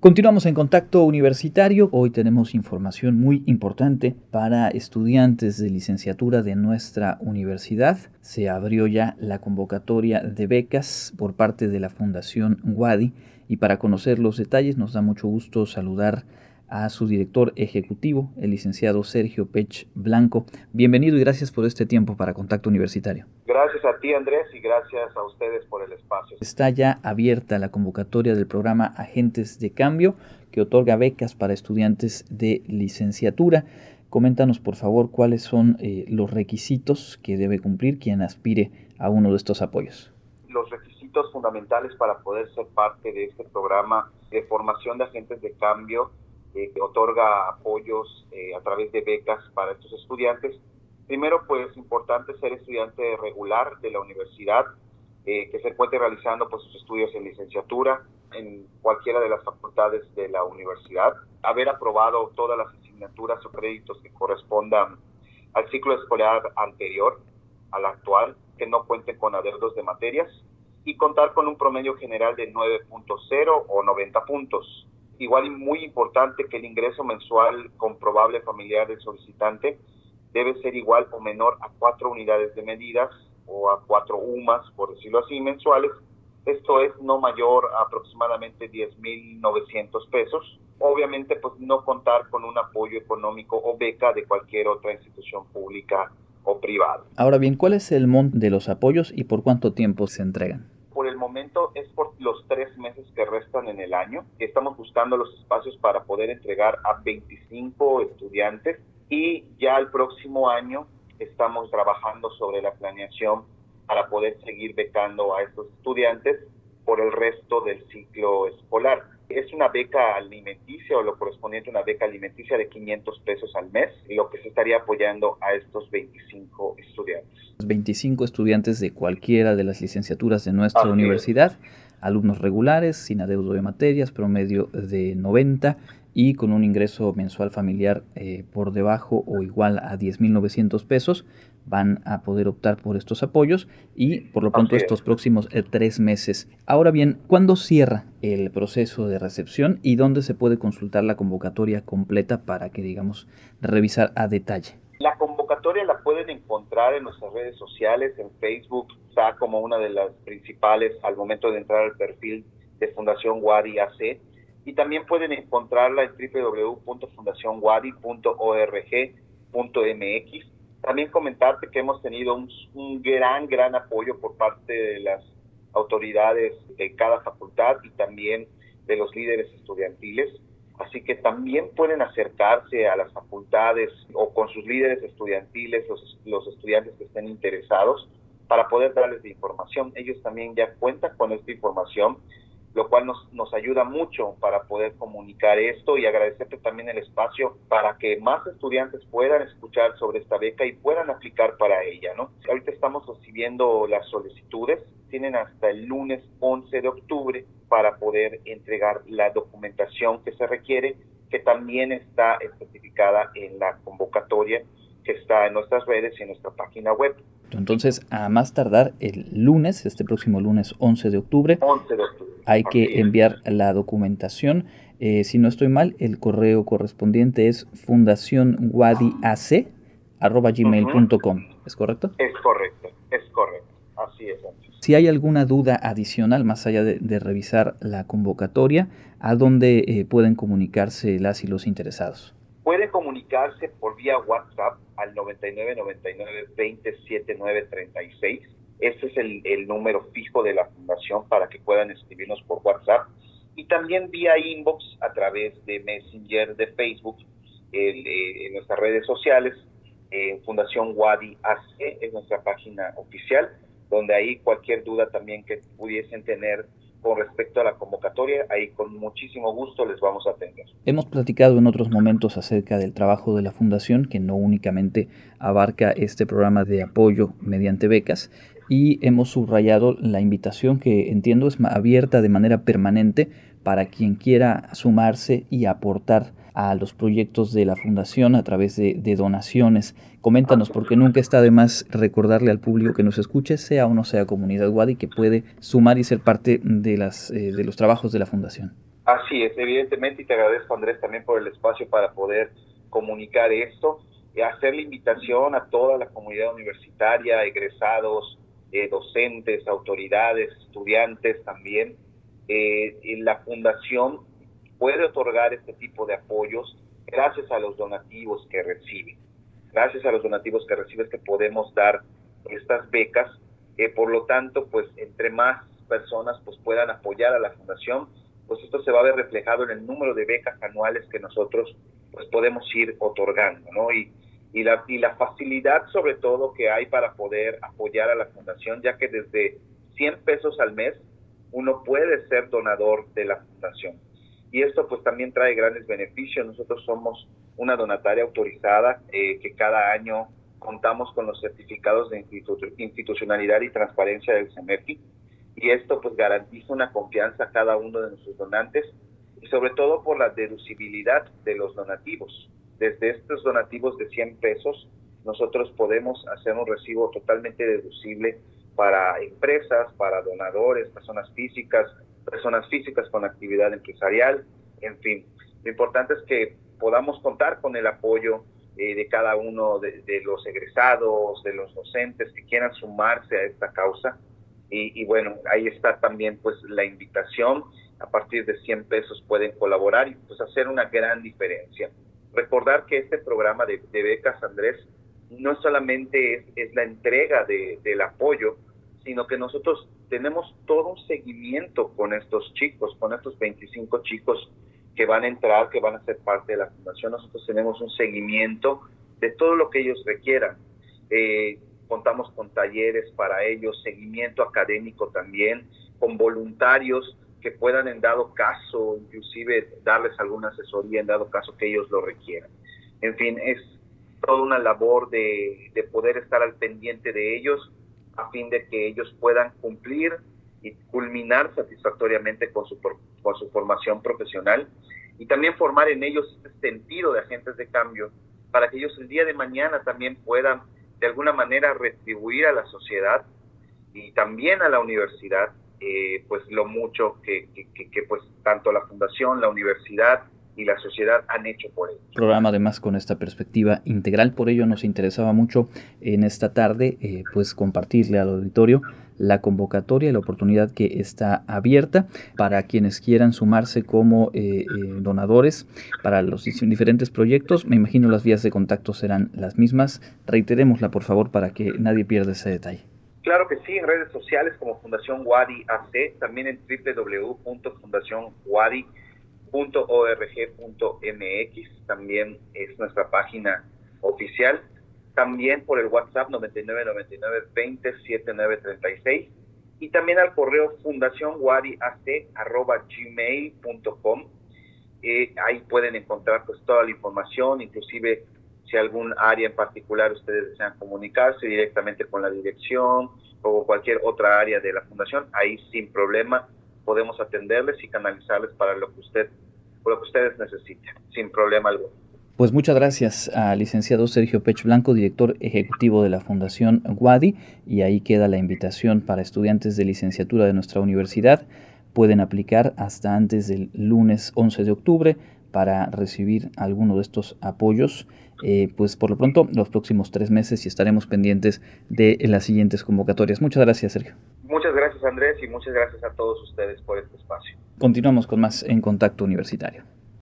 Continuamos en contacto universitario. Hoy tenemos información muy importante para estudiantes de licenciatura de nuestra universidad. Se abrió ya la convocatoria de becas por parte de la Fundación Wadi y para conocer los detalles nos da mucho gusto saludar a su director ejecutivo, el licenciado Sergio Pech Blanco. Bienvenido y gracias por este tiempo para Contacto Universitario. Gracias a ti Andrés y gracias a ustedes por el espacio. Está ya abierta la convocatoria del programa Agentes de Cambio que otorga becas para estudiantes de licenciatura. Coméntanos por favor cuáles son eh, los requisitos que debe cumplir quien aspire a uno de estos apoyos. Los requisitos fundamentales para poder ser parte de este programa de formación de agentes de cambio eh, que otorga apoyos eh, a través de becas para estos estudiantes. Primero, pues importante ser estudiante regular de la universidad, eh, que se encuentre realizando pues, sus estudios en licenciatura en cualquiera de las facultades de la universidad, haber aprobado todas las asignaturas o créditos que correspondan al ciclo escolar anterior al actual, que no cuenten con adeudos de materias y contar con un promedio general de 9.0 o 90 puntos igual y muy importante que el ingreso mensual comprobable familiar del solicitante debe ser igual o menor a cuatro unidades de medidas o a cuatro UMAS, por decirlo así, mensuales. Esto es no mayor a aproximadamente 10.900 pesos. Obviamente, pues no contar con un apoyo económico o beca de cualquier otra institución pública o privada. Ahora bien, ¿cuál es el monto de los apoyos y por cuánto tiempo se entregan? Momento es por los tres meses que restan en el año. Estamos buscando los espacios para poder entregar a 25 estudiantes y ya el próximo año estamos trabajando sobre la planeación para poder seguir becando a estos estudiantes por el resto del ciclo escolar. Es una beca alimenticia o lo correspondiente a una beca alimenticia de 500 pesos al mes, lo que se estaría apoyando a estos 25 estudiantes. 25 estudiantes de cualquiera de las licenciaturas de nuestra universidad, alumnos regulares, sin adeudo de materias, promedio de 90 y con un ingreso mensual familiar eh, por debajo o igual a 10.900 pesos van a poder optar por estos apoyos y por lo pronto estos próximos eh, tres meses. Ahora bien, ¿cuándo cierra el proceso de recepción y dónde se puede consultar la convocatoria completa para que, digamos, revisar a detalle? La convocatoria la pueden encontrar en nuestras redes sociales, en Facebook, está como una de las principales al momento de entrar al perfil de Fundación Wadi AC y también pueden encontrarla en www.fundacionwadi.org.mx. También comentarte que hemos tenido un, un, gran, gran apoyo por parte de las autoridades de cada facultad y también de los líderes estudiantiles. Así que también pueden acercarse a las facultades o con sus líderes estudiantiles, los, los estudiantes que estén interesados, para poder darles de información. Ellos también ya cuentan con esta información lo cual nos, nos ayuda mucho para poder comunicar esto y agradecerte también el espacio para que más estudiantes puedan escuchar sobre esta beca y puedan aplicar para ella, ¿no? Ahorita estamos recibiendo las solicitudes, tienen hasta el lunes 11 de octubre para poder entregar la documentación que se requiere, que también está especificada en la convocatoria que está en nuestras redes y en nuestra página web. Entonces, a más tardar el lunes, este próximo lunes 11 de octubre, 11 de octubre hay que enviar la documentación. Eh, si no estoy mal, el correo correspondiente es fundacionwadiac.gmail.com. ¿Es correcto? Es correcto, es correcto. Así es. Si hay alguna duda adicional, más allá de, revisar la convocatoria, ¿a dónde eh, pueden comunicarse las y los interesados? Pueden comunicarse por vía WhatsApp al 9999 27936 ese es el, número fijo de la fundación para que puedan escribirnos por WhatsApp. Y también vía inbox a través de Messenger, de Facebook, eh, en nuestras redes sociales. en Fundación Wadi AC es nuestra página oficial, donde ahí cualquier duda también que pudiesen tener con respecto a la convocatoria, ahí con muchísimo gusto les vamos a atender. Hemos platicado en otros momentos acerca del trabajo de la Fundación, que no únicamente abarca este programa de apoyo mediante becas, y hemos subrayado la invitación que entiendo es abierta de manera permanente para quien quiera sumarse y aportar a los proyectos de la fundación a través de, donaciones. Coméntanos, porque nunca está de más recordarle al público que nos escuche, sea o no sea comunidad Wadi, que puede sumar y ser parte de, las, eh, de los trabajos de la fundación. Así es, evidentemente, y te agradezco Andrés también por el espacio para poder comunicar esto, y hacer la invitación a toda la comunidad universitaria, egresados, eh, docentes, autoridades, estudiantes también. Eh, la fundación puede otorgar este tipo de apoyos gracias a los donativos que recibe. Gracias a los donativos que recibe es que podemos dar estas becas. Eh, por lo tanto, pues entre más personas pues puedan apoyar a la fundación, pues esto se va a ver reflejado en el número de becas anuales que nosotros pues podemos ir otorgando, ¿no? Y, y, la, y la facilidad sobre todo que hay para poder apoyar a la fundación, ya que desde 100 pesos al mes uno puede ser donador de la fundación. Y esto pues también trae grandes beneficios. Nosotros somos una donataria autorizada eh, que cada año contamos con los certificados de institucionalidad y transparencia del CEMEFI y esto pues garantiza una confianza a cada uno de nuestros donantes y sobre todo por la deducibilidad de los donativos. Desde estos donativos de 100 pesos, nosotros podemos hacer un recibo totalmente deducible para empresas, para donadores, personas físicas, personas físicas con actividad empresarial, en fin. Lo importante es que podamos contar con el apoyo eh, de cada uno de, de, los egresados, de los docentes que quieran sumarse a esta causa y, bueno, ahí está también pues la invitación, a partir de 100 pesos pueden colaborar y pues hacer una gran diferencia. Recordar que este programa de, becas, Andrés, no solamente es, es la entrega de, del apoyo, sino que nosotros tenemos todo un seguimiento con estos chicos, con estos 25 chicos que van a entrar, que van a ser parte de la fundación. Nosotros tenemos un seguimiento de todo lo que ellos requieran. Eh, contamos con talleres para ellos, seguimiento académico también, con voluntarios que puedan en dado caso, inclusive darles alguna asesoría en dado caso que ellos lo requieran. En fin, es toda una labor de, de poder estar al pendiente de ellos a fin de que ellos puedan cumplir y culminar satisfactoriamente con su, con su formación profesional y también formar en ellos este sentido de agentes de cambio para que ellos el día de mañana también puedan de alguna manera retribuir a la sociedad y también a la universidad eh, pues lo mucho que, que, pues tanto la fundación, la universidad y la sociedad han hecho por ello. Programa además con esta perspectiva integral, por ello nos interesaba mucho en esta tarde eh, pues compartirle al auditorio la convocatoria y la oportunidad que está abierta para quienes quieran sumarse como eh, eh, donadores para los diferentes proyectos. Me imagino las vías de contacto serán las mismas. Reiterémosla, por favor, para que nadie pierda ese detalle. Claro que sí, en redes sociales como Fundación Wadi AC, también en www.fundacionwadi.org.mx, también es nuestra página oficial también por el WhatsApp 99 99 20 79 36 y también al correo fundacionwadiac@gmail.com. Eh, ahí pueden encontrar pues toda la información, inclusive si algún área en particular ustedes desean comunicarse directamente con la dirección o cualquier otra área de la fundación, ahí sin problema podemos atenderles y canalizarles para lo que usted lo que ustedes necesiten, sin problema alguno. Pues muchas gracias al licenciado Sergio Pech Blanco, director ejecutivo de la Fundación Wadi, y ahí queda la invitación para estudiantes de licenciatura de nuestra universidad. Pueden aplicar hasta antes del lunes 11 de octubre para recibir alguno de estos apoyos. Eh, pues por lo pronto, los próximos tres meses y estaremos pendientes de las siguientes convocatorias. Muchas gracias, Sergio. Muchas gracias, Andrés, y muchas gracias a todos ustedes por este espacio. Continuamos con más en Contacto Universitario.